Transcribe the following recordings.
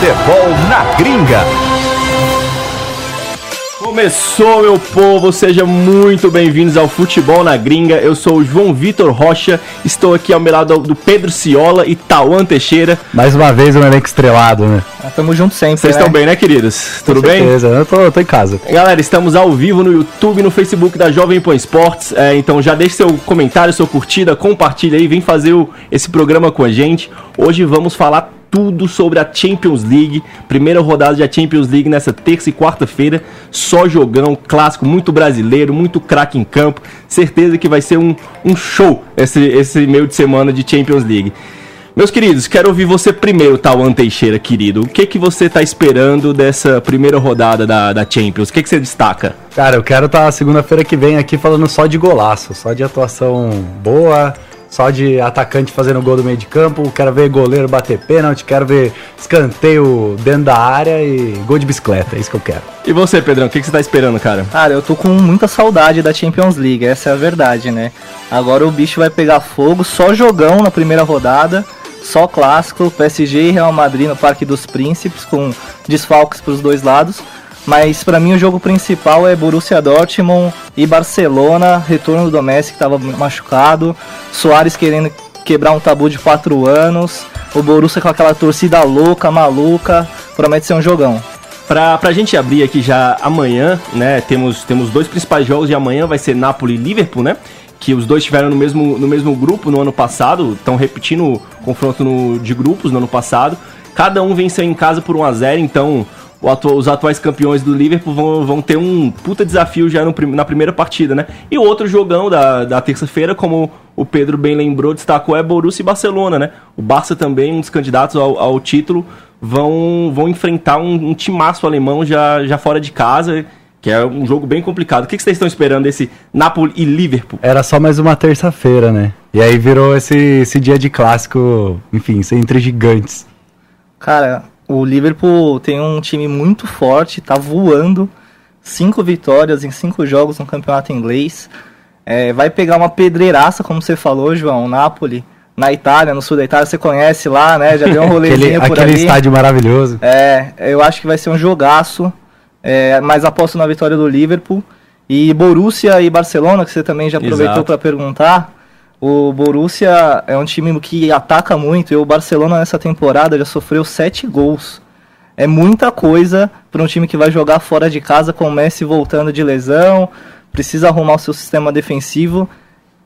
Futebol na Gringa. Começou, meu povo, sejam muito bem-vindos ao Futebol na Gringa. Eu sou o João Vitor Rocha, estou aqui ao meu lado do Pedro Ciola e Tauan Teixeira. Mais uma vez um elenco estrelado, né? Ah, Tamo junto sempre. Vocês né? estão bem, né, queridos? Tudo Com bem? certeza, eu tô, eu tô em casa. Galera, estamos ao vivo no YouTube, no Facebook da Jovem Pan Esportes. É, então já deixe seu comentário, sua curtida, compartilha aí, vem fazer o- esse programa com a gente. Hoje vamos falar tudo sobre a Champions League, primeira rodada da Champions League nessa terça e quarta-feira. Só jogão, clássico, muito brasileiro, muito craque em campo. Certeza que vai ser um, um show esse, esse meio de semana de Champions League. Meus queridos, quero ouvir você primeiro, Tauan Teixeira, querido. O que que você tá esperando dessa primeira rodada da, da Champions? O que que você destaca? Cara, eu quero estar segunda-feira que vem aqui falando só de golaço, só de atuação boa, só de atacante fazendo gol do meio de campo. Quero ver goleiro bater pênalti, quero ver escanteio dentro da área e gol de bicicleta. É isso que eu quero. E você, Pedrão, o que que você tá esperando, cara? Cara, eu tô com muita saudade da Champions League, essa é a verdade, né? Agora o bicho vai pegar fogo, só jogão na primeira rodada, só clássico, PSG e Real Madrid no Parque dos Príncipes, com desfalques pros dois lados. Mas pra mim o jogo principal é Borussia Dortmund e Barcelona, retorno do Messi que tava machucado, Soares querendo quebrar um tabu de 4 anos, o Borussia com aquela torcida louca, maluca, promete ser um jogão. Pra, pra gente abrir aqui já amanhã, né? Temos, temos dois principais jogos de amanhã, vai ser Napoli e Liverpool, né? Que os dois estiveram no mesmo, no mesmo grupo no ano passado, estão repetindo o confronto no- de grupos no ano passado. Cada um venceu em casa por 1 a 0 então atu- os atuais campeões do Liverpool vão, vão ter um puta desafio já no prim- na primeira partida, né? E o outro jogão da, da terça-feira, como o Pedro bem lembrou, destacou, é Borussia e Barcelona, né? O Barça também, um dos candidatos ao, ao título, vão, vão enfrentar um, um timaço alemão já, já fora de casa, que é um jogo bem complicado. O que, que vocês estão esperando desse Napoli e Liverpool? Era só mais uma terça-feira, né? E aí virou esse, esse dia de clássico, enfim, entre gigantes. Cara, o Liverpool tem um time muito forte, tá voando. Cinco vitórias em cinco jogos no campeonato inglês. É, vai pegar uma pedreiraça, como você falou, João, Napoli, na Itália, no sul da Itália, você conhece lá, né? Já deu um Aquele, rolezinho por aquele ali. estádio maravilhoso. É, eu acho que vai ser um jogaço, é, mas aposto na vitória do Liverpool. E Borussia e Barcelona, que você também já aproveitou para perguntar. O Borussia é um time que ataca muito e o Barcelona nessa temporada já sofreu sete gols. É muita coisa para um time que vai jogar fora de casa com o Messi voltando de lesão, precisa arrumar o seu sistema defensivo.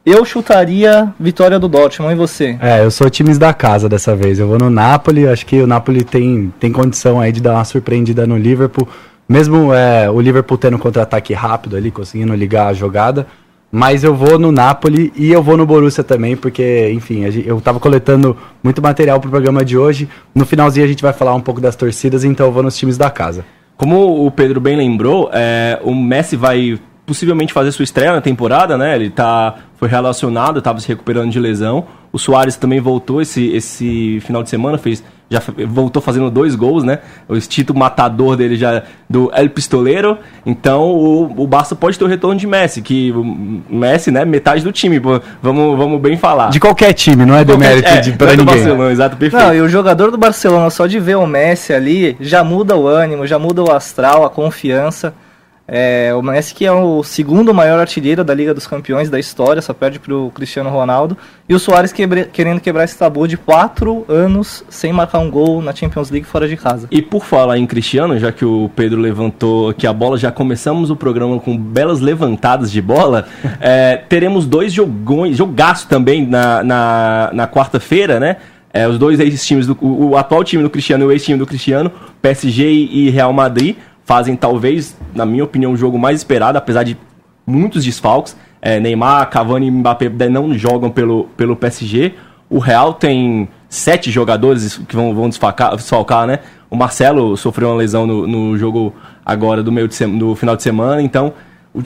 Eu chutaria vitória do Dortmund, e você? É, eu sou times da casa dessa vez. Eu vou no Napoli, acho que o Napoli tem, tem condição aí de dar uma surpreendida no Liverpool. Mesmo é, o Liverpool tendo um contra-ataque rápido ali, conseguindo ligar a jogada. Mas eu vou no Napoli e eu vou no Borussia também, porque, enfim, eu tava coletando muito material pro programa de hoje. No finalzinho a gente vai falar um pouco das torcidas, então eu vou nos times da casa. Como o Pedro bem lembrou, é, o Messi vai possivelmente fazer sua estreia na temporada, né? Ele tá, foi relacionado, estava se recuperando de lesão. O Soares também voltou esse, esse final de semana, fez, já voltou fazendo dois gols, né? O instinto matador dele já do El Pistoleiro. Então o, o Barça pode ter o retorno de Messi, que o Messi, né? Metade do time, vamos, vamos bem falar. De qualquer time, não é do mérito é, de, pra é do ninguém. Barcelona, exato, perfeito. Não, e o jogador do Barcelona, só de ver o Messi ali, já muda o ânimo, já muda o astral, a confiança. É, o Messi que é o segundo maior artilheiro da Liga dos Campeões da história, só perde pro Cristiano Ronaldo. E o Soares quebre- querendo quebrar esse tabu de quatro anos sem marcar um gol na Champions League fora de casa. E por falar em Cristiano, já que o Pedro levantou aqui a bola, já começamos o programa com belas levantadas de bola. é, teremos dois jogões, jogaço também na, na, na quarta-feira, né? É, os dois ex-times, o, o atual time do Cristiano e o ex-time do Cristiano, PSG e Real Madrid, fazem talvez, na minha opinião, o jogo mais esperado, apesar de muitos desfalques. É, Neymar, Cavani e Mbappé não jogam pelo, pelo PSG. O Real tem sete jogadores que vão, vão desfalcar, desfalcar, né? O Marcelo sofreu uma lesão no, no jogo agora do meio de sema- do final de semana, então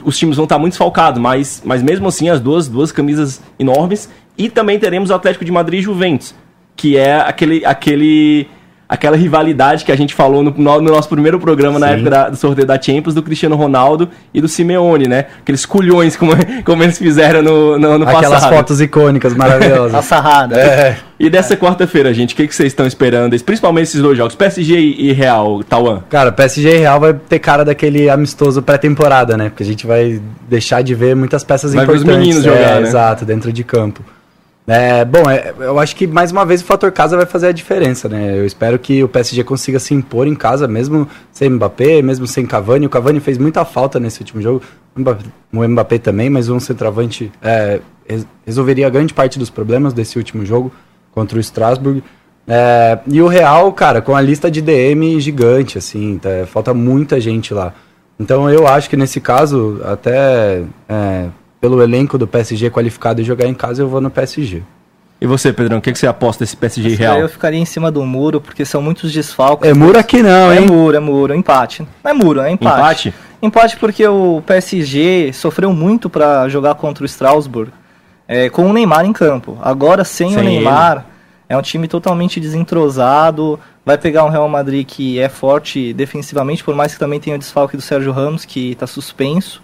os times vão estar muito desfalcados, mas, mas mesmo assim as duas, duas camisas enormes. E também teremos o Atlético de Madrid e Juventus, que é aquele, aquele, aquela rivalidade que a gente falou no, no- no nosso primeiro programa na Sim. época da- do sorteio da Champions, do Cristiano Ronaldo e do Simeone, né? Aqueles culhões como, como eles fizeram no, no ano Aquelas passado. fotos icônicas A maravilhosas. sarrada. é. E dessa quarta-feira, gente, o que, que vocês estão esperando? Principalmente esses dois jogos, PSG e, Real, Tauan. Cara, PSG e Real vai ter cara daquele amistoso pré-temporada, né? Porque a gente vai deixar de ver muitas peças Vai ver os importantes. meninos é, jogar, né? Exato, dentro de campo. É, bom, é, eu acho que mais uma vez o fator casa vai fazer a diferença, né? Eu espero que o PSG consiga se impor em casa, mesmo sem Mbappé, mesmo sem Cavani. O Cavani fez muita falta nesse último jogo, o Mbappé, também, mas um centroavante é, res- resolveria grande parte dos problemas desse último jogo contra o Strasbourg. É, e o Real, cara, com a lista de DM gigante, assim, tá- falta muita gente lá. Então eu acho que nesse caso, até é, pelo elenco do PSG qualificado e jogar em casa, eu vou no PSG. E você, Pedrão, o que, que você aposta desse PSG Esse Real? Eu ficaria em cima do muro, porque são muitos desfalques. É muro aqui não, É hein? muro, é muro, é empate. Não é muro, é empate. Empate? Empate porque o PSG sofreu muito pra jogar contra o Strasbourg é, com o Neymar em campo. Agora, sem, Sem o Neymar, é um time totalmente desentrosado. Vai pegar um Real Madrid que é forte defensivamente, por mais que também tenha o desfalque do Sérgio Ramos, que está suspenso.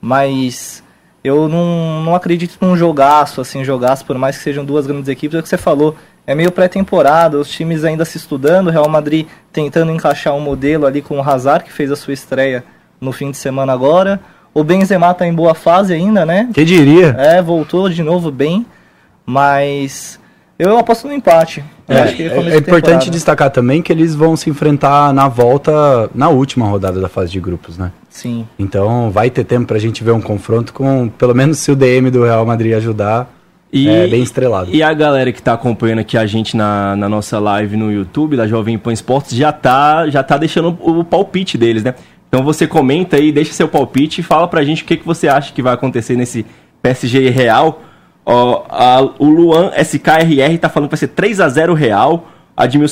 Mas eu não, não acredito num jogaço, assim, jogaço, por mais que sejam duas grandes equipes. É o que você falou, é meio pré-temporada, os times ainda se estudando, o Real Madrid tentando encaixar um modelo ali com o Hazard, que fez a sua estreia no fim de semana agora. O Benzema tá em boa fase ainda, né? Que diria? É, voltou de novo bem, mas eu aposto no empate. É, acho que é- é importante temporada. destacar também que eles vão se enfrentar na volta, na última rodada da fase de grupos, né? Sim. Então vai ter tempo pra gente ver um confronto com, pelo menos se o DM do Real Madrid ajudar, E, é bem estrelado. E a galera que tá acompanhando aqui a gente na, na nossa live no YouTube da Jovem Pan Esportes já tá, já tá deixando o, o palpite deles, né? Então você comenta aí, deixa seu palpite e fala pra gente o que, que você acha que vai acontecer nesse PSG e Real. Ó, a- o Luan SKRR tá falando que vai ser 3 a 0 Real.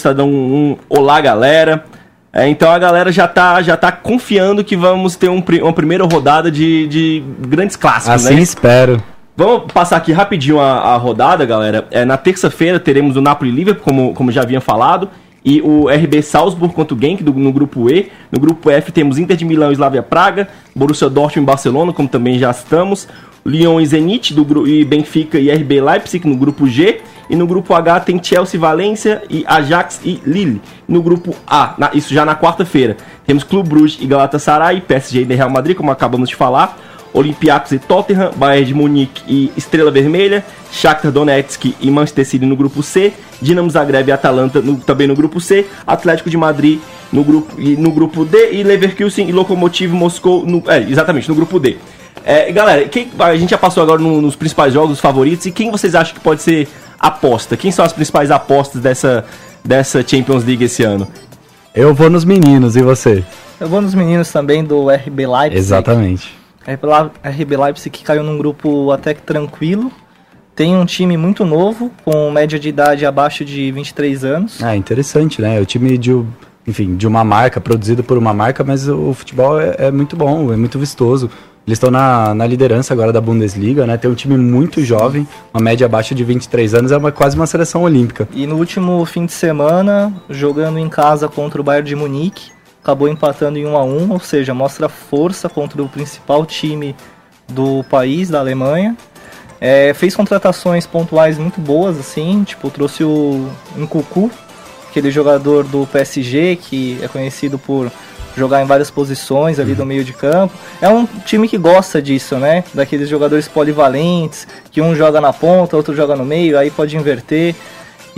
Tá dando um, olá, galera. É, então a galera já tá, já tá confiando que vamos ter um uma primeira rodada de, de grandes clássicos, Assim né? espero. Vamos passar aqui rapidinho a, a rodada, galera. É, na terça-feira teremos o Napoli Liverpool, como, como já havia falado, e o RB Salzburg contra o Genk do- no grupo E. No grupo F temos Inter de Milão e Slavia Praga, Borussia Dortmund e Barcelona, como também já citamos, Lyon e Zenit do, e Benfica e RB Leipzig no grupo G. E no grupo H tem Chelsea, Valência e Ajax e Lille. No grupo A, na- isso já na quarta-feira, temos Clube Bruges e Galatasaray, PSG e Real Madrid, como acabamos de falar. Olympiacos e Tottenham, Bayern de Munique e Estrela Vermelha, Shakhtar Donetsk e Manchester City no grupo C, Dinamo Zagreb e Atalanta no- também no grupo C, Atlético de Madrid no grupo, no grupo D e Leverkusen e Lokomotiv Moscou no, é, exatamente, no grupo D. É, galera, quem- a gente já passou agora no- nos principais jogos, os favoritos, e quem vocês acham que pode ser aposta? Quem são as principais apostas dessa, dessa Champions League esse ano? Eu vou nos meninos, e você? Eu vou nos meninos também do RB Leipzig. Exatamente. RB Leipzig que caiu num grupo até que tranquilo. Tem um time muito novo, com média de idade abaixo de 23 anos. É interessante, né? O time de, um- enfim, de uma marca, produzido por uma marca, mas o futebol é, é muito bom, é muito vistoso. Eles estão na, na liderança agora da Bundesliga, né? Tem um time muito jovem, uma média abaixo de 23 anos, é uma, quase uma seleção olímpica. E no último fim de semana, jogando em casa contra o Bayern de Munique, acabou empatando em 1 a 1 ou seja, mostra força contra o principal time do país, da Alemanha. É, fez contratações pontuais muito boas, assim, tipo, trouxe o Nkuku, aquele jogador do PSG que é conhecido por jogar em várias posições ali do meio de campo. É um time que gosta disso, né? Daqueles jogadores polivalentes, que um joga na ponta, outro joga no meio, aí pode inverter.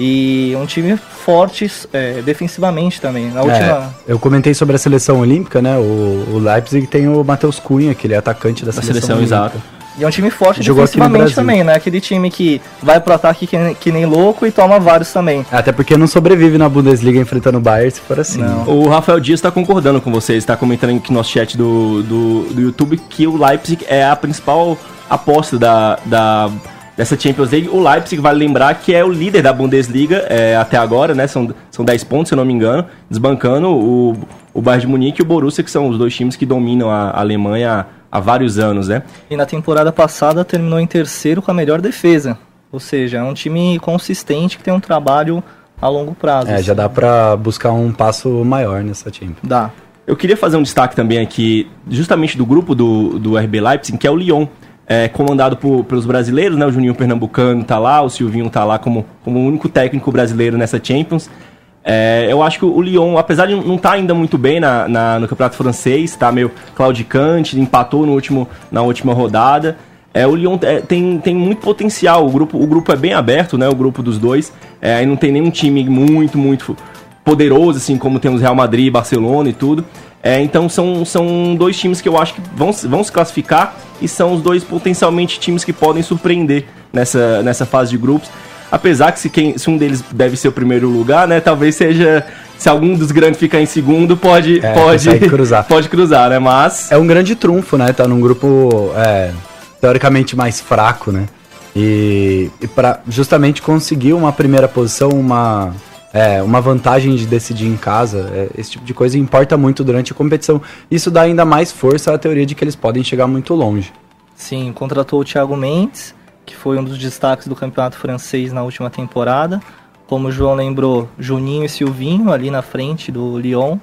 E um time forte é, defensivamente também. Na última... É, eu comentei sobre a seleção olímpica, né? O, o Leipzig tem o Matheus Cunha, que ele é atacante da, Da seleção, seleção, olímpica. exato. E é um time forte Jogou defensivamente também, né? Aquele time que vai pro ataque que, que nem louco e toma vários também. Até porque não sobrevive na Bundesliga enfrentando o Bayern se for assim. Não. O Rafael Dias está concordando com vocês, está comentando aqui no nosso chat do, do, do YouTube que o Leipzig é a principal aposta da, da, dessa Champions League. O Leipzig, vale lembrar, que é o líder da Bundesliga é, até agora, né? São, são 10 pontos, se eu não me engano, desbancando o, o Bayern de Munique e o Borussia, que são os dois times que dominam a, Alemanha há, vários anos, né? E na temporada passada terminou em terceiro com a melhor defesa. Ou seja, é um time consistente que tem um trabalho a longo prazo. É, já dá pra buscar um passo maior nessa Champions. Dá. Eu queria fazer um destaque também aqui, justamente do grupo do, do RB Leipzig, que é o Lyon. É, comandado por- pelos brasileiros, né? O Juninho Pernambucano tá lá, o Silvinho tá lá como, como o único técnico brasileiro nessa Champions. É, eu acho que o Lyon, apesar de não estar ainda muito bem na, na- no campeonato francês, tá meio claudicante, empatou no último, na última rodada. É, o Lyon é, tem, tem muito potencial, o grupo, o grupo é bem aberto, né? O grupo dos dois. É, aí não tem nenhum time muito, muito poderoso, assim como temos Real Madrid, Barcelona e tudo. É, então são, são dois times que eu acho que vão, vão se classificar e são os dois potencialmente times que podem surpreender nessa, nessa fase de grupos. Apesar que se, quem, se um deles deve ser o primeiro lugar, né? Talvez seja. Se algum dos grandes ficar em segundo, pode. É, pode cruzar. Pode cruzar, né? Mas. É um grande trunfo, né? Tá num grupo é, teoricamente mais fraco, né? E, e para justamente conseguir uma primeira posição, uma, é, uma vantagem de decidir em casa, é, esse tipo de coisa importa muito durante a competição. Isso dá ainda mais força à teoria de que eles podem chegar muito longe. Sim, contratou o Thiago Mendes, que foi um dos destaques do campeonato francês na última temporada. Como o João lembrou, Juninho e Silvinho ali na frente do Lyon.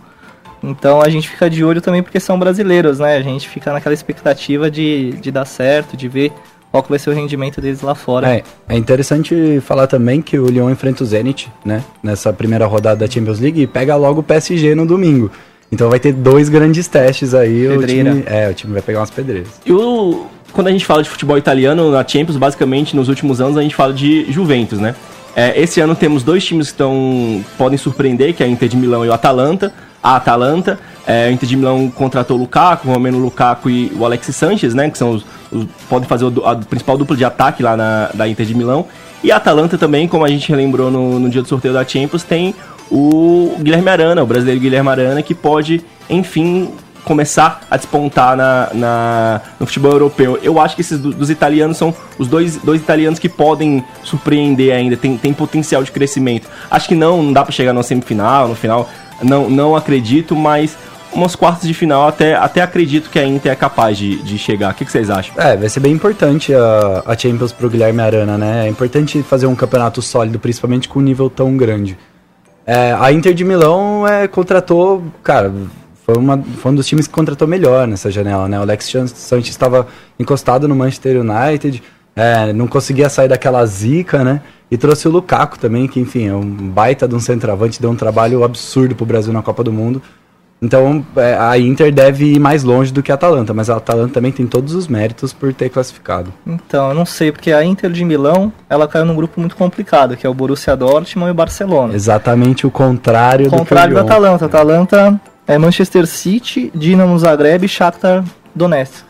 Então a gente fica de olho também porque são brasileiros, né? A gente fica naquela expectativa de, de dar certo, de ver qual que vai ser o rendimento deles lá fora. É, é interessante falar também que o Lyon enfrenta o Zenit, né? Nessa primeira rodada da Champions League e pega logo o PSG no domingo. Então vai ter dois grandes testes aí. O Pedreira. time, é, o time vai pegar umas pedreiras. E o, quando a gente fala de futebol italiano na Champions, basicamente nos últimos anos a gente fala de Juventus, né? É, esse ano temos dois times que estão podem surpreender, que é a Inter de Milão e o Atalanta. A Atalanta, é, a Inter de Milão contratou o Lukaku, o Romeno Lukaku e o Alexis Sanchez, né? Que são os, os- podem fazer o a principal dupla de ataque lá na, da Inter de Milão. E a Atalanta também, como a gente relembrou no, no dia do sorteio da Champions, tem o Guilherme Arana, o brasileiro Guilherme Arana, que pode, enfim, começar a despontar na, na- no futebol europeu. Eu acho que esses do- dos italianos são os dois, dois italianos que podem surpreender ainda, tem, tem potencial de crescimento. Acho que não, não dá pra chegar na semifinal, no final, não, não acredito, mas umas quartas de final até, até acredito que a Inter é capaz de, de chegar. O que, que vocês acham? É, vai ser bem importante a, a Champions pro Guilherme Arana, né? É importante fazer um campeonato sólido, principalmente com um nível tão grande. É, a Inter de Milão é, contratou, cara, foi, uma, foi um dos times que contratou melhor nessa janela, né? O Alex Chan- Sanchez estava encostado no Manchester United, é, não conseguia sair daquela zica, né? E trouxe o Lukaku também, que enfim, é um baita de um centroavante, deu um trabalho absurdo pro Brasil na Copa do Mundo. Então é, a Inter deve ir mais longe do que a Atalanta, mas a Atalanta também tem todos os méritos por ter classificado. Então, eu não sei, porque a Inter de Milão, ela caiu num grupo muito complicado, que é o Borussia Dortmund e o Barcelona. Exatamente o contrário, contrário do da que o Lyon. Atalanta. A Atalanta é Manchester City, Dinamo Zagreb e Shakhtar Donetsk.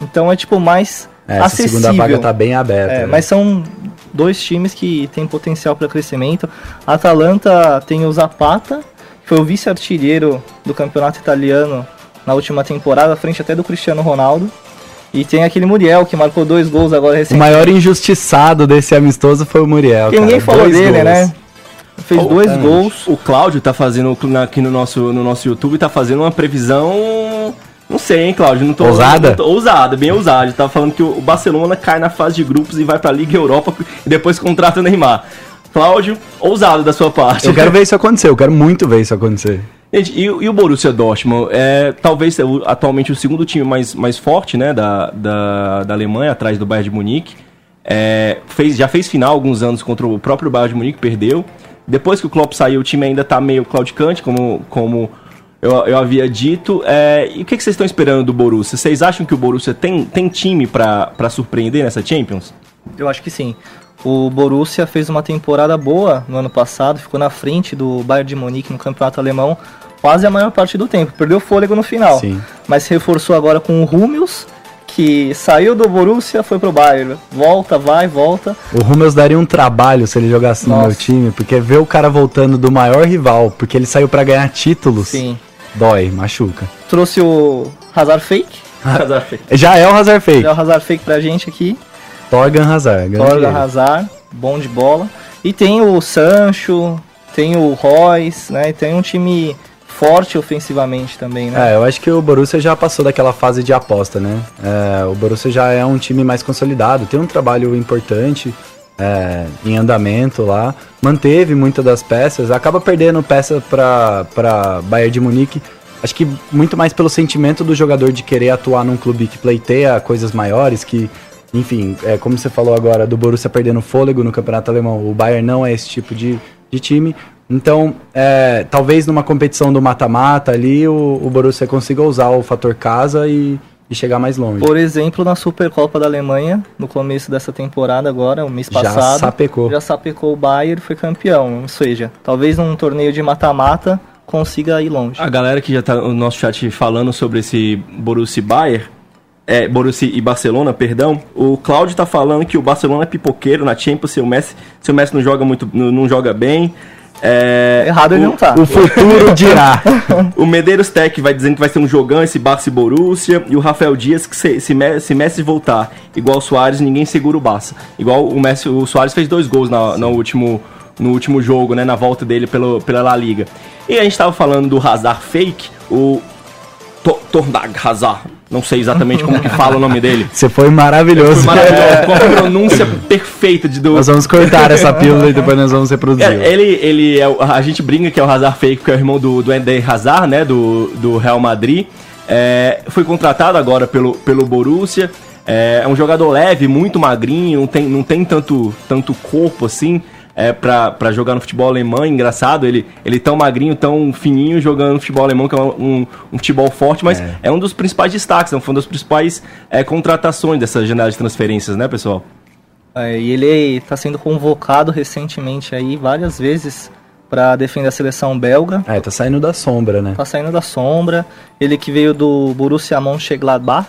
Então é tipo mais É, essa acessível. segunda vaga tá bem aberta. É, né? mas são dois times que têm potencial para crescimento. A Atalanta tem o Zapata, que foi o vice-artilheiro do campeonato italiano na última temporada, frente até do Cristiano Ronaldo. E tem aquele Muriel, que marcou dois gols agora O recentemente. maior injustiçado desse amistoso foi o Muriel. Que cara. ninguém falou Dois dele, gols. né? Fez Oh, dois é. gols. O Cláudio tá fazendo aqui no nosso, no nosso YouTube, tá fazendo uma previsão. Não sei, hein, Cláudio? Não tô, Ousada? não tô- ousada, bem ousada. Tava falando que o Barcelona cai na fase de grupos e vai pra Liga Europa e depois contrata o Neymar. Cláudio, ousado da sua parte. Eu quero ver isso acontecer, eu quero muito ver isso acontecer. Gente, e, o- e o Borussia Dortmund? É, talvez é atualmente o segundo time mais, mais forte né, da, da, da Alemanha, atrás do Bayern de Munique. É, fez, já fez final alguns anos contra o próprio Bayern de Munique, perdeu. Depois que o Klopp saiu, o time ainda tá meio claudicante, como, como eu, eu havia dito. É, e o que, que vocês estão esperando do Borussia? Vocês acham que o Borussia tem, tem time pra pra surpreender nessa Champions? Eu acho que sim. O Borussia fez uma temporada boa no ano passado, ficou na frente do Bayern de Munique no campeonato alemão quase a maior parte do tempo. Perdeu fôlego no final. Sim. Mas se reforçou agora com o Hummels, que saiu do Borussia, foi pro Bayern. Volta, vai, volta. O Hummels daria um trabalho se ele jogasse no Nossa. meu time, porque ver o cara voltando do maior rival, porque ele saiu pra ganhar títulos, Sim. dói, machuca. Trouxe o Hazard Fake. Já é o Hazard Fake. Deu o Hazard Fake pra gente aqui. Torgan Hazard. grande Torga erro. Hazard, bom de bola. E tem o Sancho, tem o Royce, né? E tem um time forte ofensivamente também, né? É, eu acho que o Borussia já passou daquela fase de aposta, né? É, o Borussia já é um time mais consolidado, tem um trabalho importante é, em andamento lá, manteve muitas das peças, acaba perdendo peça para Bayern de Munique. Acho que muito mais pelo sentimento do jogador de querer atuar num clube que pleiteia coisas maiores, que, enfim, é, como você falou agora, do Borussia perdendo fôlego no campeonato alemão, o Bayern não é esse tipo de, de time. Então, é, talvez numa competição do mata-mata ali, o, o Borussia consiga usar o fator casa e, e chegar mais longe. Por exemplo, na Supercopa da Alemanha, no começo dessa temporada agora, o mês Já passado, sapecou. já sapecou o Bayern e foi campeão. Ou seja, talvez num torneio de mata-mata consiga ir longe. A galera que já tá no nosso chat falando sobre esse Borussia e Bayern, é, Borussia e Barcelona, perdão, o Cláudio tá falando que o Barcelona é pipoqueiro na Champions, se o Messi, se o Messi não joga muito, não, não joga bem. É, Errado ele não tá. O futuro dirá. O Medeiros Tech vai dizendo que vai ser um jogão esse Barça e Borussia. E o Rafael Dias que se, se, se Messi voltar igual o Soares, ninguém segura o Barça. Igual o Messi, o Soares fez dois gols na, no, último, no último jogo, né? Na volta dele pelo, pela La Liga. E a gente tava falando do Hazard fake, o To- Tornag Hazard. Não sei exatamente como que fala o nome dele. Você foi maravilhoso. Foi maravilhoso, com a pronúncia perfeita de do, Nós vamos cortar essa pílula e depois nós vamos reproduzir. é, ele, ele é, o- a gente brinca que é o Hazard fake, porque é o irmão do, do Eden Hazard, né, do, do Real Madrid. É, foi contratado agora pelo, pelo Borussia. É, é um jogador leve, muito magrinho, não tem, não tem tanto, tanto corpo assim é, pra, pra jogar no futebol alemão. Engraçado, ele, ele tão magrinho, tão fininho, jogando no futebol alemão, que é um, um futebol forte, mas é. um dos principais destaques, né, foi uma das principais é, contratações dessa janela de transferências, né, pessoal? É, e ele está sendo convocado recentemente aí várias vezes para defender a seleção belga. É, tá saindo da sombra, né? Tá saindo da sombra. Ele que veio do Borussia Mönchengladbach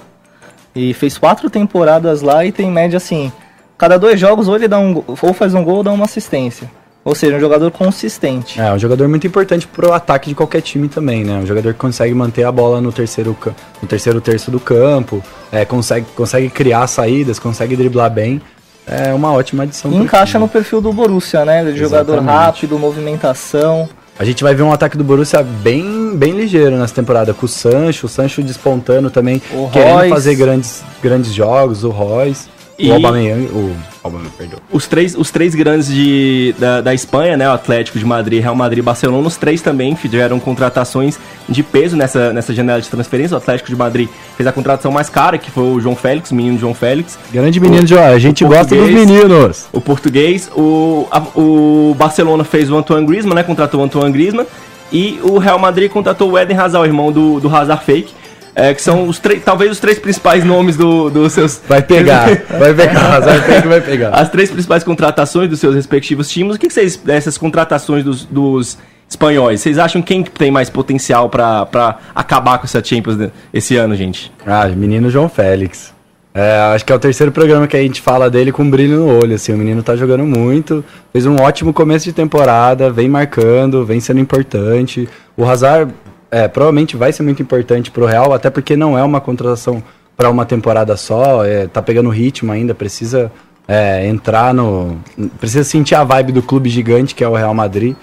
e fez quatro temporadas lá e tem média assim, cada dois jogos ou ele dá um ou faz um gol ou dá uma assistência. Ou seja, um jogador consistente. É, um jogador muito importante pro ataque de qualquer time também, né? Um jogador que consegue manter a bola no terceiro, no terceiro terço do campo, é, consegue, consegue criar saídas, consegue driblar bem. É uma ótima adição. E encaixa time. no perfil do Borussia, né? De jogador rápido, movimentação. A gente vai ver um ataque do Borussia bem, bem ligeiro nessa temporada, com o Sancho, o Sancho despontando também, O querendo Royce. fazer grandes, grandes jogos, o Royce, E- o Aubameyang, o Aubameyang, perdão. os três, os três grandes de, da, da Espanha, né? O Atlético de Madrid, Real Madrid e Barcelona, os três também fizeram contratações de peso nessa, nessa janela de transferência. O Atlético de Madrid fez a contratação mais cara, que foi o João Félix, o menino João Félix. Grande menino, João, a gente gosta dos português. meninos. O português, o, a- o Barcelona fez o Antoine Griezmann, né? Contratou o Antoine Griezmann. E o Real Madrid contratou o Eden Hazard, o irmão do, do Hazard Fake. É, que são os três, talvez os três principais nomes do- dos seus. Vai pegar, vai pegar, vai que vai pegar. As três principais contratações dos seus respectivos times. O que, que vocês dessas contratações dos, dos espanhóis? Vocês acham quem que tem mais potencial pra pra acabar com essa Champions esse ano, gente? Ah, menino João Félix. É, acho que é o terceiro programa que a gente fala dele com brilho no olho, assim, o menino tá jogando muito, fez um ótimo começo de temporada, vem marcando, vem sendo importante. O Hazard é, provavelmente vai ser muito importante pro Real, até porque não é uma contratação para uma temporada só, é, tá pegando ritmo ainda, precisa é, entrar no... precisa sentir a vibe do clube gigante que é o Real Madrid.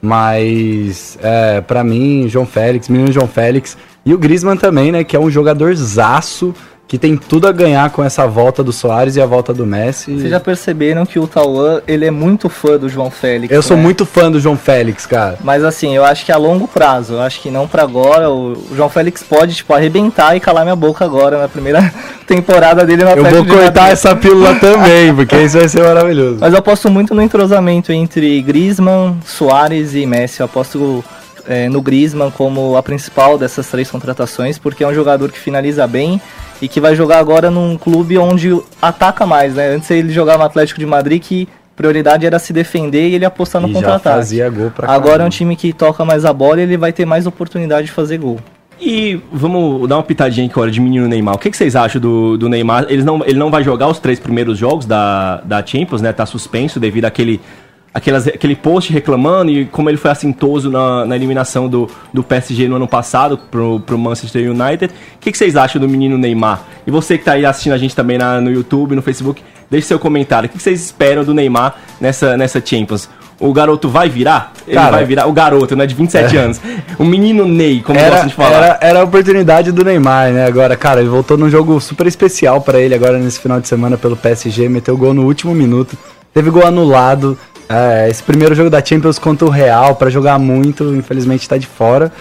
Mas, é, para mim, João Félix, menino João Félix. E o Griezmann também, né? Que é um jogador zaço, que tem tudo a ganhar com essa volta do Soares e a volta do Messi. Vocês já perceberam que o Tauan, ele é muito fã do João Félix. Eu sou né? muito fã do João Félix, cara. Mas assim, eu acho que a longo prazo, eu acho que não pra agora. O João Félix pode, tipo, arrebentar e calar minha boca agora na primeira temporada dele no Eu vou de cortar Madrid. essa pílula também, porque isso vai ser maravilhoso. Mas eu aposto muito no entrosamento entre Griezmann, Soares e Messi. Eu aposto é, no Griezmann como a principal dessas três contratações, porque é um jogador que finaliza bem e que vai jogar agora num clube onde ataca mais, né? Antes ele jogava no Atlético de Madrid que prioridade era se defender e ele apostar no já contra-ataque. fazia gol pra Agora é caramba. um time que toca mais a bola e ele vai ter mais oportunidade de fazer gol. E vamos dar uma pitadinha aqui agora de menino Neymar. O que, que vocês acham do, do Neymar? Eles não, ele não vai jogar os três primeiros jogos da, da Champions, né? Tá suspenso devido àquele, aquelas, aquele post reclamando e como ele foi assintoso na, na eliminação do, do PSG no ano passado pro, pro Manchester United. O que, que vocês acham do menino Neymar? E você que tá aí assistindo a gente também na, no YouTube, no Facebook, deixe seu comentário. O que, que vocês esperam do Neymar nessa, nessa Champions? O garoto vai virar? Ele Cara, vai virar. O garoto, né? De 27 anos. O menino Ney, como Era, gostam de falar. era, era a oportunidade do Neymar, né? Agora, cara, ele voltou num jogo super especial pra ele agora nesse final de semana pelo PSG, meteu gol no último minuto, teve gol anulado. É, esse primeiro jogo da Champions contra o Real pra jogar muito, infelizmente tá de fora.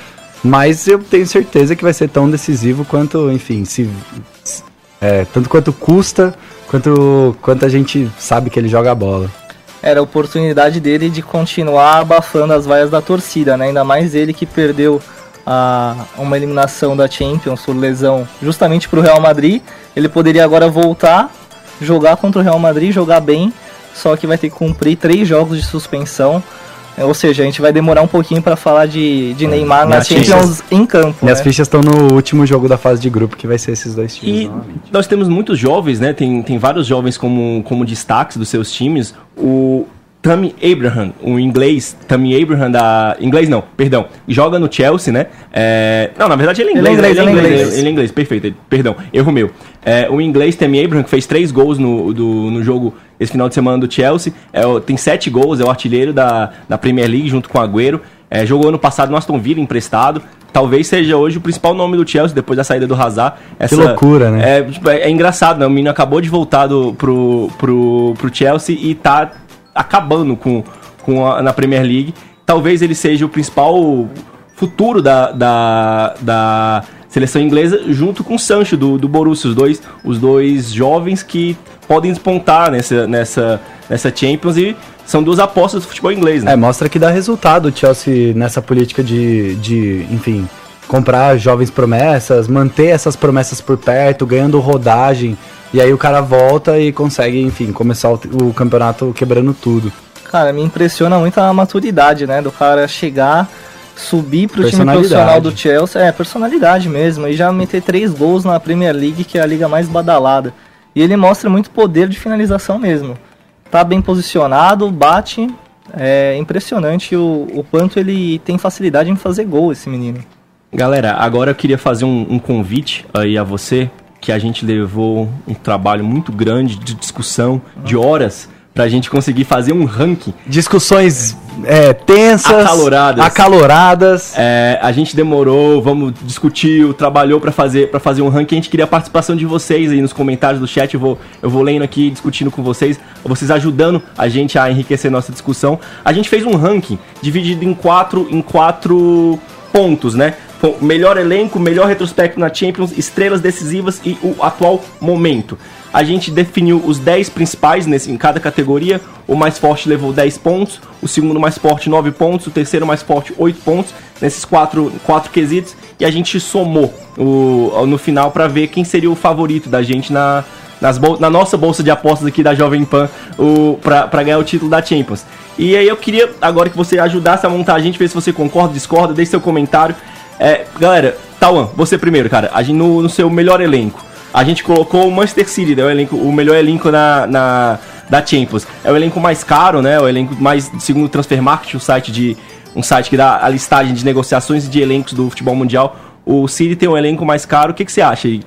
Mas eu tenho certeza que vai ser tão decisivo quanto, enfim, se é, tanto quanto custa, quanto quanto a gente sabe que ele joga a bola. Era a oportunidade dele de continuar abafando as vaias da torcida, né? Ainda mais ele que perdeu a, uma eliminação da Champions por lesão justamente para o Real Madrid. Ele poderia agora voltar, jogar contra o Real Madrid, jogar bem, só que vai ter que cumprir três jogos de suspensão. É, Ou seja, a gente vai demorar um pouquinho para falar de, de Neymar na minhas Champions em campo. Minhas né? fichas estão no último jogo da fase de grupo, que vai ser esses dois times. E novamente. nós temos muitos jovens, né? Tem, tem vários jovens como, como destaques dos seus times. O Tammy Abraham, o inglês, Tammy Abraham da. Inglês não, perdão. Joga no Chelsea, né? É, Não, na verdade ele é Ele é inglês, inglês, né? ele é Ele, inglês. ele é inglês, perfeito. ele- Perdão, erro meu. É, o inglês Tammy Abraham, que fez três gols no, do, no jogo esse final de semana do Chelsea. É, tem sete gols, é o artilheiro da, da Premier League junto com o Agüero. É, jogou ano passado no Aston Villa emprestado. Talvez seja hoje o principal nome do Chelsea depois da saída do Hazard. Essa, loucura, né? É, tipo, é- é engraçado, né? O menino acabou de voltar do, pro, pro, pro Chelsea e tá acabando com, com a, na Premier League. Talvez ele seja o principal futuro da, da, da seleção inglesa, junto com o Sancho do, do Borussia, os dois, os dois jovens que podem despontar nessa, nessa, nessa Champions e são duas apostas do futebol inglês, né? É, mostra que dá resultado o Chelsea nessa política de, de, enfim, comprar jovens promessas, manter essas promessas por perto, ganhando rodagem. E aí o cara volta e consegue, enfim, começar o, o campeonato quebrando tudo. Cara, me impressiona muito a maturidade, né? Do cara chegar, subir pro time profissional do Chelsea. É, personalidade mesmo. E já meter três gols na Premier League, que é a liga mais badalada. E ele mostra muito poder de finalização mesmo. Tá bem posicionado, bate. É impressionante o, o quanto ele tem facilidade em fazer gol, esse menino. Galera, agora eu queria fazer um, um convite aí a você, que a gente levou um trabalho muito grande de discussão, de horas, pra gente conseguir fazer um ranking. Discussões é, tensas, Acaloradas. acaloradas. É, a gente demorou, vamos discutiu, trabalhou pra fazer para fazer um ranking. A gente queria a participação de vocês aí nos comentários do chat. Eu vou, eu vou lendo aqui, discutindo com vocês, vocês ajudando a gente a enriquecer nossa discussão. A gente fez um ranking dividido em quatro, em quatro pontos, né? Pô, Melhor elenco, melhor retrospecto na Champions, estrelas decisivas e o atual momento. A gente definiu os 10 principais nesse, em cada categoria. O mais forte levou 10 pontos, o segundo mais forte 9 pontos, o terceiro mais forte 8 pontos, nesses quatro, quatro quesitos. E a gente somou o, no final para ver quem seria o favorito da gente na, bol- na nossa bolsa de apostas aqui da Jovem Pan pra ganhar o título da Champions. E aí eu queria agora que você ajudasse a montar a gente, ver se você concorda, discorda, deixe seu comentário. É, galera, Tawan, você primeiro, cara, a gente, no, no seu melhor elenco. A gente colocou o Manchester City, né, o, elenco, o melhor elenco na, na, da Champions. É o elenco mais caro, né? O elenco mais, segundo o Transfer Market, o site de. Um site que dá a listagem de negociações de elencos do futebol mundial. O City tem um elenco mais caro. O que, que você acha aí?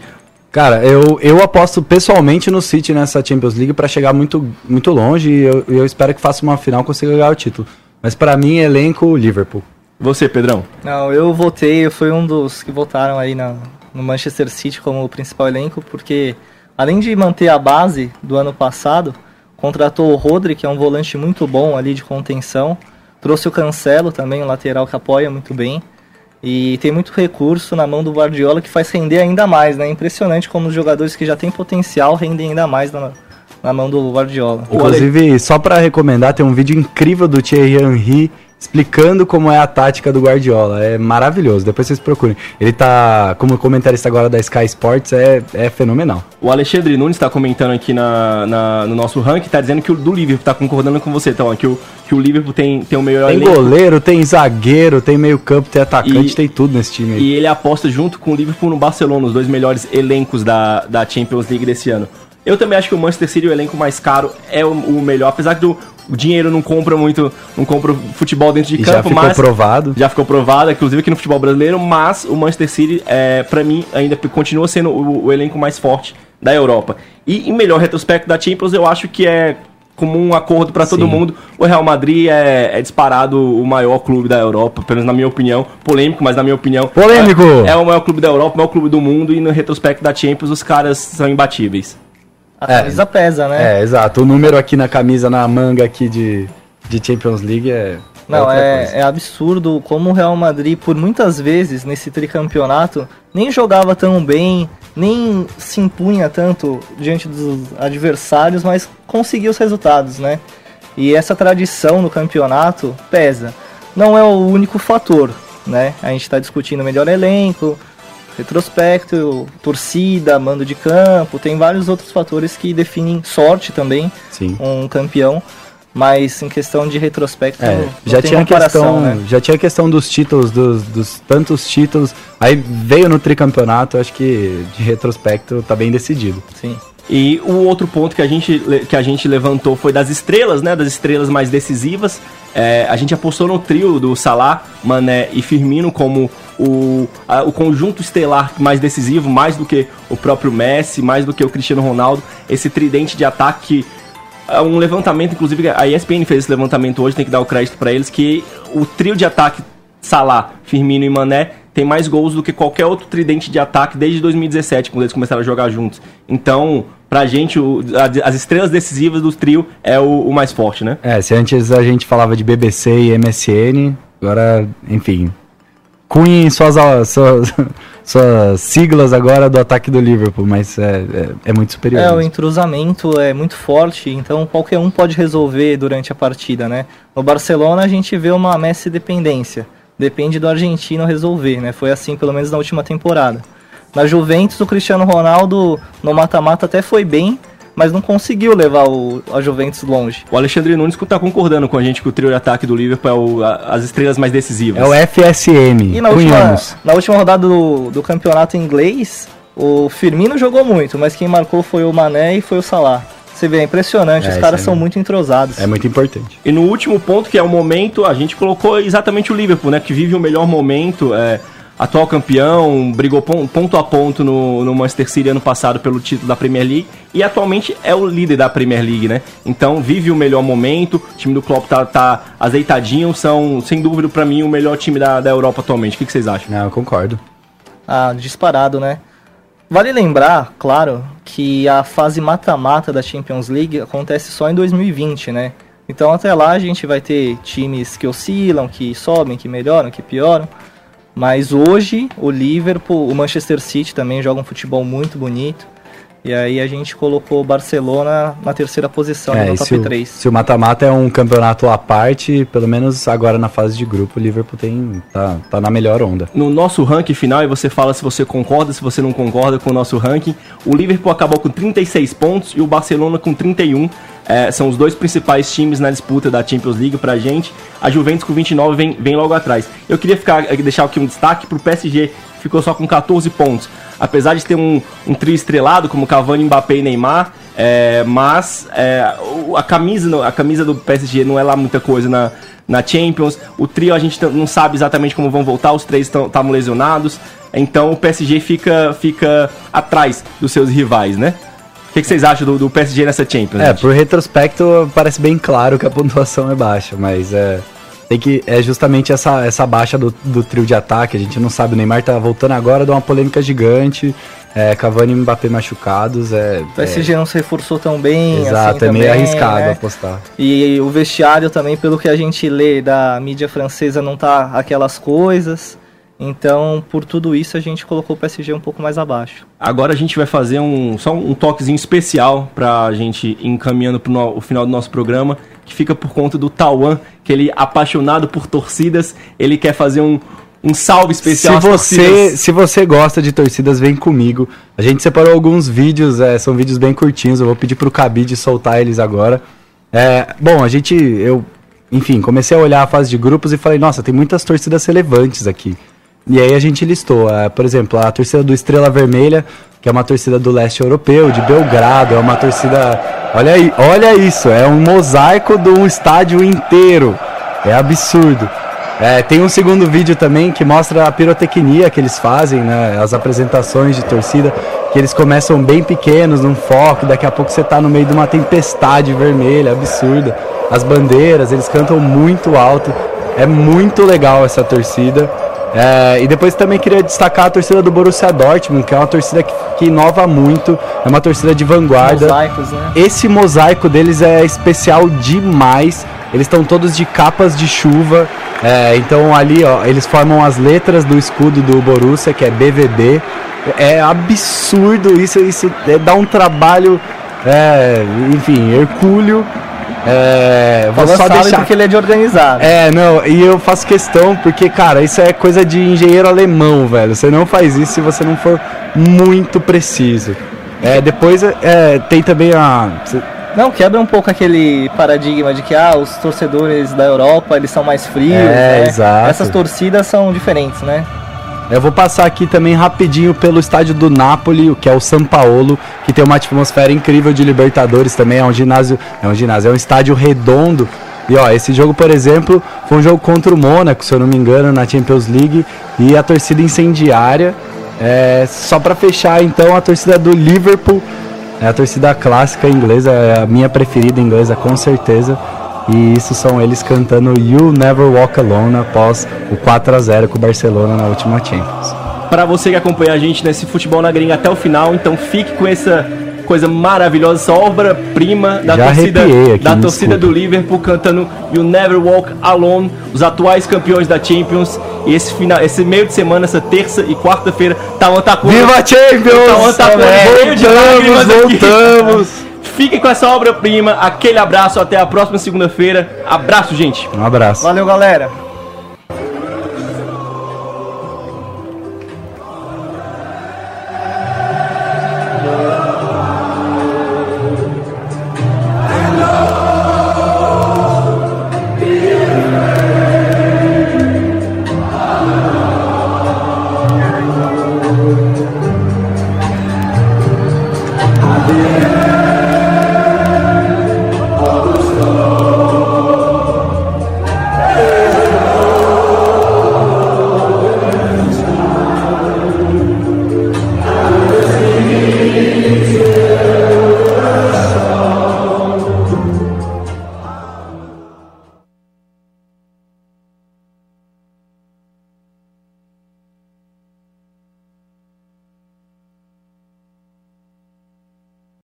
Cara, eu, eu aposto pessoalmente no City nessa Champions League pra chegar muito, muito longe e eu, eu espero que faça uma final e consiga ganhar o título. Mas pra mim, elenco Liverpool. Você, Pedrão? Não, eu votei, eu fui um dos que votaram aí na, no Manchester City como o principal elenco, porque além de manter a base do ano passado, contratou o Rodri, que é um volante muito bom ali de contenção, trouxe o Cancelo também, um lateral que apoia muito bem, e tem muito recurso na mão do Guardiola que faz render ainda mais, né? Impressionante como os jogadores que já têm potencial rendem ainda mais na, na mão do Guardiola. Inclusive, só pra recomendar, tem um vídeo incrível do Thierry Henry explicando como é a tática do Guardiola. É maravilhoso. Depois vocês procurem. Ele tá, como comentarista agora da Sky Sports, é, é fenomenal. O Alexandre Nunes está comentando aqui na, na- no nosso ranking, tá dizendo que o do Liverpool tá concordando com você, então, que o, que o Liverpool tem, tem o melhor Tem elenco. goleiro, tem zagueiro, tem meio campo, tem atacante, E- tem tudo nesse time aí. E ele aposta junto com o Liverpool no Barcelona, os dois melhores elencos da, da Champions League desse ano. Eu também acho que o Manchester City, o elenco mais caro, é o, o melhor, apesar que do, o dinheiro não compra muito, não compra futebol dentro de E já campo, ficou mas provado. já ficou provado, inclusive aqui no futebol brasileiro, mas o Manchester City, é, para mim, ainda continua sendo o, o elenco mais forte da Europa. E em melhor retrospecto da Champions, eu acho que é comum acordo para todo Sim. mundo. O Real Madrid é, é disparado o maior clube da Europa, pelo menos na minha opinião. Polêmico, mas na minha opinião. Polêmico! É, é o maior clube da Europa, o maior clube do mundo, e no retrospecto da Champions, os caras são imbatíveis. A É. camisa pesa, né? É, exato. O número aqui na camisa, na manga aqui de, de Champions League é. Não, é, é absurdo como o Real Madrid, por muitas vezes nesse tricampeonato, nem jogava tão bem, nem se impunha tanto diante dos adversários, mas conseguia os resultados, né? E essa tradição no campeonato pesa. Não é o único fator, né? A gente está discutindo melhor elenco, retrospecto, torcida, mando de campo, tem vários outros fatores que definem sorte também, Sim. um campeão. Mas em questão de retrospecto, É, já tinha questão, né? já tinha a questão dos títulos, dos, dos tantos títulos. Aí veio no tricampeonato, acho que de retrospecto tá bem decidido. Sim. E o outro ponto que a gente, que a gente levantou foi das estrelas, né? Das estrelas mais decisivas. É, a gente apostou no trio do Salah, Mané e Firmino como o, a- o conjunto estelar mais decisivo, mais do que o próprio Messi, mais do que o Cristiano Ronaldo. Esse tridente de ataque que é um levantamento, inclusive a ESPN fez esse levantamento hoje, tem que dar o crédito pra eles, que o trio de ataque Salah, Firmino e Mané tem mais gols do que qualquer outro tridente de ataque desde 2017, quando eles começaram a jogar juntos. Então, pra gente, o- a- as estrelas decisivas do trio é o, o mais forte, né? É, se antes a gente falava de BBC e MSN, agora, enfim. Cunhem suas, suas, suas siglas agora do ataque do Liverpool, mas é, é, é muito superior. É, o mesmo. entrosamento é muito forte, então qualquer um pode resolver durante a partida, né? No Barcelona a gente vê uma Messi dependência. Depende do argentino resolver, né? Foi assim pelo menos na última temporada. Na Juventus o Cristiano Ronaldo no mata-mata até foi bem, mas não conseguiu levar o, a Juventus longe. O Alexandre Nunes tá concordando com a gente que o trio de ataque do Liverpool é o- a- as estrelas mais decisivas. É o FSM, E na última, na última rodada do, do campeonato inglês, o Firmino jogou muito, mas quem marcou foi o Mané e foi o Salah. Você vê, é impressionante, É, os caras aí são mesmo. muito entrosados. É muito importante. E no último ponto, que é o momento, a gente colocou exatamente o Liverpool, né? Que vive o melhor momento, é, atual campeão, brigou pon- ponto a ponto no, no Manchester City ano passado pelo título da Premier League e atualmente é o líder da Premier League, né? Então vive o melhor momento, o time do Klopp tá, tá azeitadinho, são sem dúvida pra mim o melhor time da, da Europa atualmente. O que, que vocês acham? Não, eu concordo. Ah, disparado, né? Vale lembrar, claro, que a fase mata-mata da Champions League acontece só em 2020, né? Então até lá a gente vai ter times que oscilam, que sobem, que melhoram, que pioram. Mas hoje o Liverpool, o Manchester City também joga um futebol muito bonito. E aí a gente colocou o Barcelona na terceira posição É, no top se o, 3. se o mata-mata é um campeonato à parte, pelo menos agora na fase de grupo, o Liverpool tem, tá, tá na melhor onda. No nosso ranking final, e você fala se você concorda, se você não concorda com o nosso ranking, o Liverpool acabou com 36 pontos e o Barcelona com 31. É, são os dois principais times na disputa da Champions League pra gente. A Juventus com 29 vem, vem logo atrás. Eu queria ficar, deixar aqui um destaque pro PSG, ficou só com 14 pontos. Apesar de ter um, um trio estrelado, como Cavani, Mbappé e Neymar, é, mas é, a, camisa, a camisa do PSG não é lá muita coisa na, na Champions. O trio a gente não sabe exatamente como vão voltar, os três estavam lesionados. Então o PSG fica, fica atrás dos seus rivais, né? O que, que vocês acham do, do PSG nessa Champions? É, gente? por retrospecto parece bem claro que a pontuação é baixa, mas é, tem que, é justamente essa, essa baixa do, do trio de ataque. A gente não sabe, o Neymar tá voltando agora, dá uma polêmica gigante. É, Cavani e Mbappé machucados. É, O PSG não se reforçou tão bem. é, exato, assim, é meio também, arriscado né? apostar. E o vestiário também, pelo que a gente lê da mídia francesa, não tá aquelas coisas. Então, por tudo isso, a gente colocou o PSG um pouco mais abaixo. Agora a gente vai fazer um, só um toquezinho especial pra gente ir encaminhando pro no- o final do nosso programa, que fica por conta do Tauan, aquele apaixonado por torcidas, ele quer fazer um, um salve especial Se você, torcidas. se você gosta de torcidas, vem comigo. A gente separou alguns vídeos, é, são vídeos bem curtinhos. Eu vou pedir pro Cabide soltar eles agora. É, bom, a gente, eu, enfim, comecei a olhar a fase de grupos e falei, nossa, tem muitas torcidas relevantes aqui. E aí a gente listou, é, por exemplo, a torcida do Estrela Vermelha, que é uma torcida do leste europeu, de Belgrado, é uma torcida. Olha aí, olha isso, é um mosaico de um estádio inteiro. É absurdo. É, tem um segundo vídeo também que mostra a pirotecnia que eles fazem, né? As apresentações de torcida, que eles começam bem pequenos, num foco, daqui a pouco você tá no meio de uma tempestade vermelha, absurda. As bandeiras, eles cantam muito alto. É muito legal essa torcida. É, e depois também queria destacar a torcida do Borussia Dortmund, que é uma torcida que, que inova muito, é uma torcida de vanguarda. Mosaicos, né? Esse mosaico deles é especial demais. Eles estão todos de capas de chuva. É, então ali, ó, eles formam as letras do escudo do Borussia, que é BVB. É absurdo isso, isso é, dá um trabalho, é, enfim, hercúleo. É, vou só deixar. porque ele é de organizado. É, não, e eu faço questão porque, cara, isso é coisa de engenheiro alemão, velho. Você não faz isso se você não for muito preciso. É, depois é, tem também a. Não, quebra um pouco aquele paradigma de que ah, os torcedores da Europa eles são mais frios, É, né? exato. Essas torcidas são diferentes, né? Eu vou passar aqui também rapidinho pelo estádio do Napoli, que é o São Paulo, que tem uma atmosfera incrível de Libertadores também. É um ginásio, é um ginásio, é um estádio redondo. E ó, esse jogo, por exemplo, foi um jogo contra o Mônaco, se eu não me engano, na Champions League, e a torcida incendiária. É, só para fechar, então, a torcida do Liverpool, é a torcida clássica inglesa, é a minha preferida inglesa, com certeza. E isso são eles cantando You Never Walk Alone após o 4 a 0 com o Barcelona na última Champions. Para você que acompanha a gente nesse futebol na gringa até o final, então fique com essa coisa maravilhosa, essa obra-prima da Já torcida, aqui, da torcida do Liverpool cantando You Never Walk Alone, os atuais campeões da Champions. E esse final, esse meio de semana, essa terça e quarta-feira, tá ataque. Viva a Champions! tá cheio de voltamos! Fiquem com essa obra-prima, aquele abraço, até a próxima segunda-feira. Abraço, gente! Um abraço. Valeu, galera!